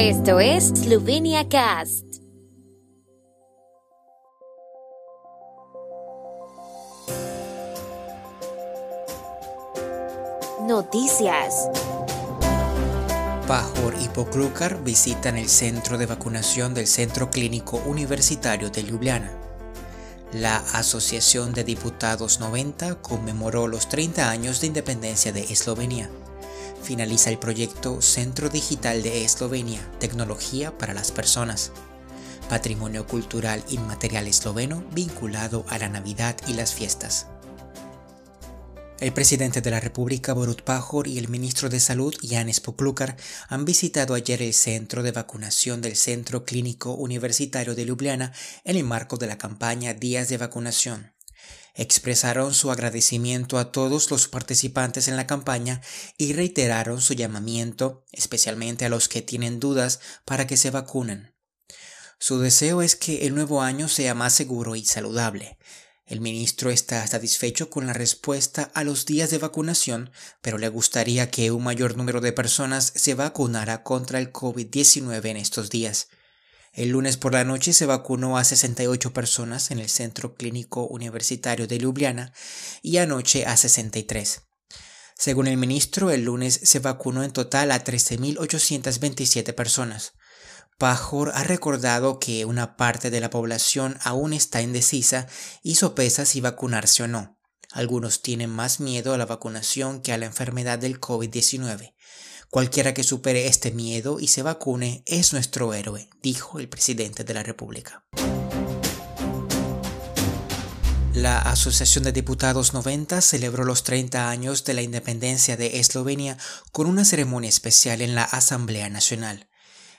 Esto es Slovenia Cast. Noticias. Pajor y Poklukar visitan el centro de vacunación del Centro Clínico Universitario de Ljubljana. La Asociación de Diputados 90 conmemoró los 30 años de independencia de Eslovenia. Finaliza el proyecto Centro Digital de Eslovenia, Tecnología para las Personas. Patrimonio cultural inmaterial esloveno vinculado a la Navidad y las fiestas. El presidente de la República, Borut Pajor, y el ministro de Salud, Janis Poklukar, han visitado ayer el centro de vacunación del Centro Clínico Universitario de Ljubljana en el marco de la campaña Días de Vacunación. Expresaron su agradecimiento a todos los participantes en la campaña y reiteraron su llamamiento, especialmente a los que tienen dudas, para que se vacunen. Su deseo es que el nuevo año sea más seguro y saludable. El ministro está satisfecho con la respuesta a los días de vacunación, pero le gustaría que un mayor número de personas se vacunara contra el COVID-19 en estos días. El lunes por la noche se vacunó a 68 personas en el Centro Clínico Universitario de Ljubljana y anoche a 63. Según el ministro, el lunes se vacunó en total a 13.827 personas. Pajor ha recordado que una parte de la población aún está indecisa y sopesa si vacunarse o no. Algunos tienen más miedo a la vacunación que a la enfermedad del COVID-19. Cualquiera que supere este miedo y se vacune es nuestro héroe, dijo el presidente de la República. La Asociación de Diputados 90 celebró los 30 años de la independencia de Eslovenia con una ceremonia especial en la Asamblea Nacional.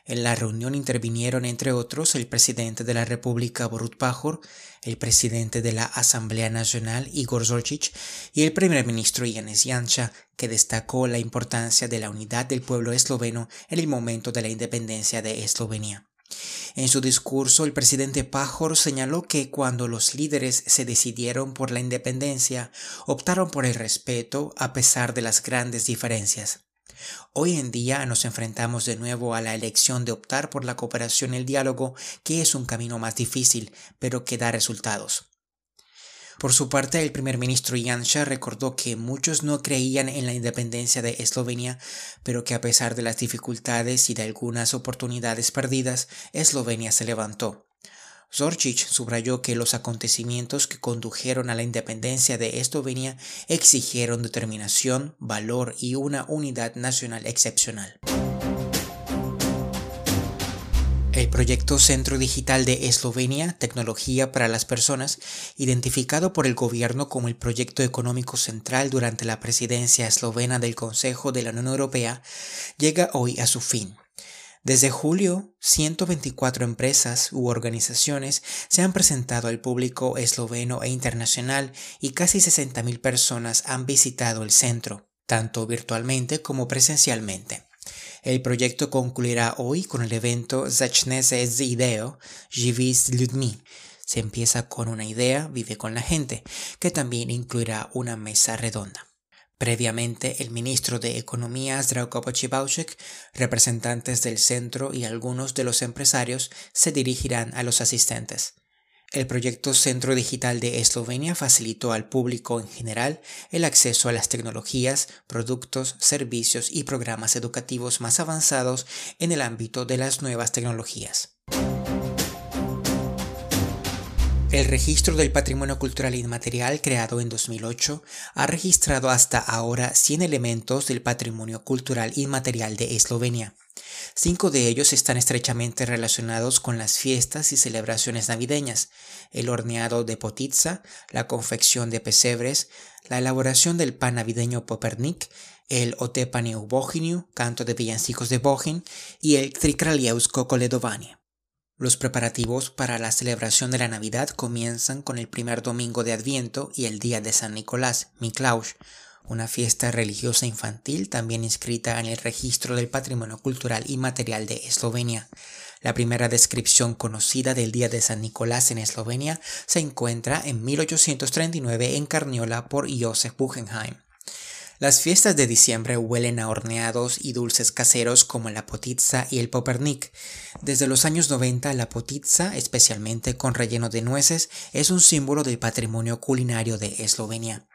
En la reunión intervinieron, entre otros, el presidente de la República Borut Pajor, el presidente de la Asamblea Nacional Igor Zorčić y el primer ministro Janez Janša, que destacó la importancia de la unidad del pueblo esloveno en el momento de la independencia de Eslovenia. En su discurso, el presidente Pajor señaló que cuando los líderes se decidieron por la independencia, optaron por el respeto a pesar de las grandes diferencias. Hoy en día nos enfrentamos de nuevo a la elección de optar por la cooperación y el diálogo, que es un camino más difícil, pero que da resultados. Por su parte, el primer ministro Janša recordó que muchos no creían en la independencia de Eslovenia, pero que a pesar de las dificultades y de algunas oportunidades perdidas, Eslovenia se levantó. Zorčić subrayó que los acontecimientos que condujeron a la independencia de Eslovenia exigieron determinación, valor y una unidad nacional excepcional. El proyecto Centro Digital de Eslovenia, Tecnología para las Personas, identificado por el gobierno como el proyecto económico central durante la presidencia eslovena del Consejo de la Unión Europea, llega hoy a su fin. Desde julio, 124 empresas u organizaciones se han presentado al público esloveno e internacional y casi 60.000 personas han visitado el centro, tanto virtualmente como presencialmente. El proyecto concluirá hoy con el evento Zachnese z ideo, Ludmi. Se empieza con una idea, vive con la gente, que también incluirá una mesa redonda. Previamente, el ministro de Economía Zdravko Pochibauchek, representantes del centro y algunos de los empresarios se dirigirán a los asistentes. El proyecto Centro Digital de Eslovenia facilitó al público en general el acceso a las tecnologías, productos, servicios y programas educativos más avanzados en el ámbito de las nuevas tecnologías. El registro del patrimonio cultural inmaterial creado en 2008 ha registrado hasta ahora 100 elementos del patrimonio cultural inmaterial de Eslovenia. Cinco de ellos están estrechamente relacionados con las fiestas y celebraciones navideñas, el horneado de potitza, la confección de pesebres, la elaboración del pan navideño Popernik, el otepaniu bohiniu, canto de villancicos de Bohin, y el trikralieusko koledovanie. Los preparativos para la celebración de la Navidad comienzan con el primer domingo de Adviento y el día de San Nicolás, Miklaush, una fiesta religiosa infantil también inscrita en el registro del patrimonio cultural y material de Eslovenia. La primera descripción conocida del Día de San Nicolás en Eslovenia se encuentra en 1839 en Carniola por Josef Buchenheim. Las fiestas de diciembre huelen a horneados y dulces caseros como la potitza y el popernik. Desde los años 90 la potitza, especialmente con relleno de nueces, es un símbolo del patrimonio culinario de Eslovenia.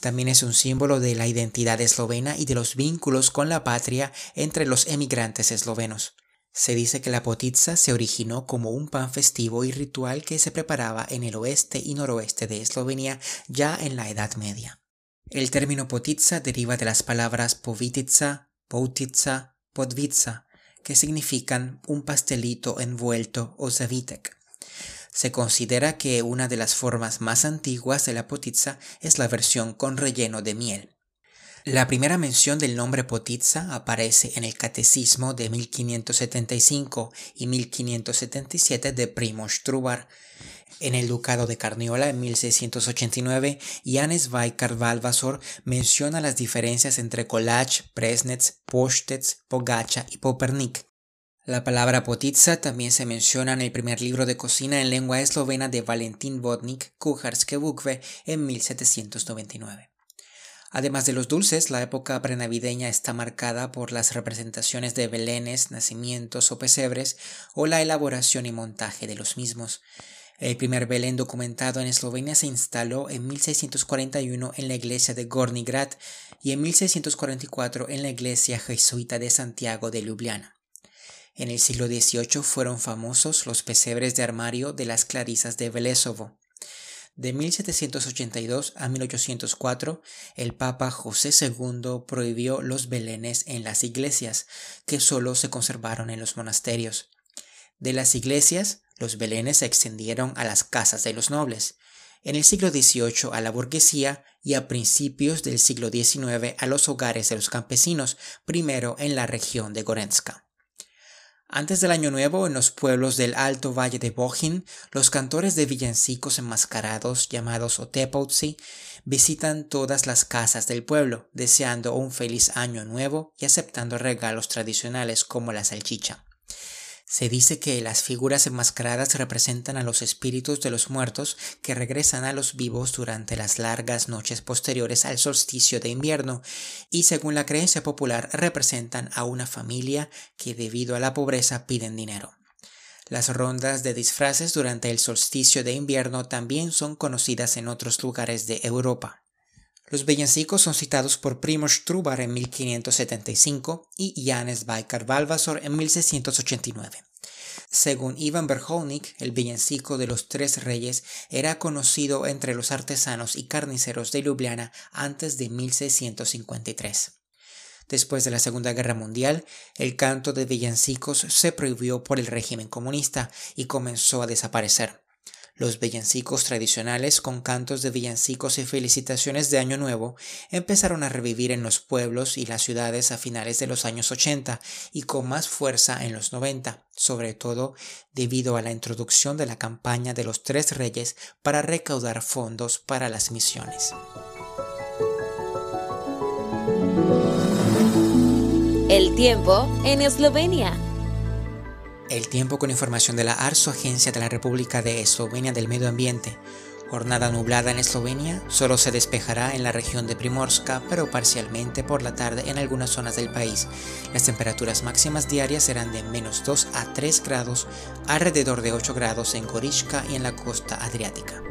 También es un símbolo de la identidad eslovena y de los vínculos con la patria entre los emigrantes eslovenos. Se dice que la potitza se originó como un pan festivo y ritual que se preparaba en el oeste y noroeste de Eslovenia ya en la Edad Media. El término potitza deriva de las palabras povitica, poutitza, podvitza, que significan un pastelito envuelto o zavitek. Se considera que una de las formas más antiguas de la potitza es la versión con relleno de miel. La primera mención del nombre potitza aparece en el Catecismo de 1575 y 1577 de Primoz Trubar, en el Ducado de Carniola en 1689, Janes Vaikar Valvasor menciona las diferencias entre kolach, presnets, postets, pogacha y popernik. La palabra potitza también se menciona en el primer libro de cocina en lengua eslovena de Valentín Vodnik, Kucharske Bukve, en 1799. Además de los dulces, la época prenavideña está marcada por las representaciones de belenes, nacimientos o pesebres o la elaboración y montaje de los mismos. El primer Belén documentado en Eslovenia se instaló en 1641 en la iglesia de Gornji Grad y en 1644 en la iglesia jesuita de Santiago de Ljubljana. En el siglo XVIII fueron famosos los pesebres de armario de las clarisas de Velesovo. De 1782 a 1804, el Papa José II prohibió los belenes en las iglesias, que solo se conservaron en los monasterios. De las iglesias, los belenes se extendieron a las casas de los nobles, en el siglo XVIII a la burguesía y a principios del siglo XIX a los hogares de los campesinos, primero en la región de Gorenska. Antes del Año Nuevo, en los pueblos del Alto Valle de Bohin, los cantores de villancicos enmascarados, llamados Otepotzi, visitan todas las casas del pueblo, deseando un feliz año nuevo y aceptando regalos tradicionales como la salchicha. Se dice que las figuras enmascaradas representan a los espíritus de los muertos que regresan a los vivos durante las largas noches posteriores al solsticio de invierno y según la creencia popular representan a una familia que debido a la pobreza piden dinero. Las rondas de disfraces durante el solsticio de invierno también son conocidas en otros lugares de Europa. Los villancicos son citados por Primoz Trubar en 1575 y Janes Baikar Valvasor en 1689. Según Ivan Berholnik, el villancico de los tres reyes era conocido entre los artesanos y carniceros de Ljubljana antes de 1653. Después de la Segunda Guerra Mundial, el canto de villancicos se prohibió por el régimen comunista y comenzó a desaparecer. Los villancicos tradicionales con cantos de villancicos y felicitaciones de Año Nuevo empezaron a revivir en los pueblos y las ciudades a finales de los años 80 y con más fuerza en los 90, sobre todo debido a la introducción de la campaña de los tres reyes para recaudar fondos para las misiones. El tiempo en Eslovenia. El tiempo con información de la ARSO, Agencia de la República de Eslovenia del Medio Ambiente. Jornada nublada en Eslovenia, solo se despejará en la región de Primorska, pero parcialmente por la tarde en algunas zonas del país. Las temperaturas máximas diarias serán de menos 2 a 3 grados, alrededor de 8 grados en Gorishka y en la costa adriática.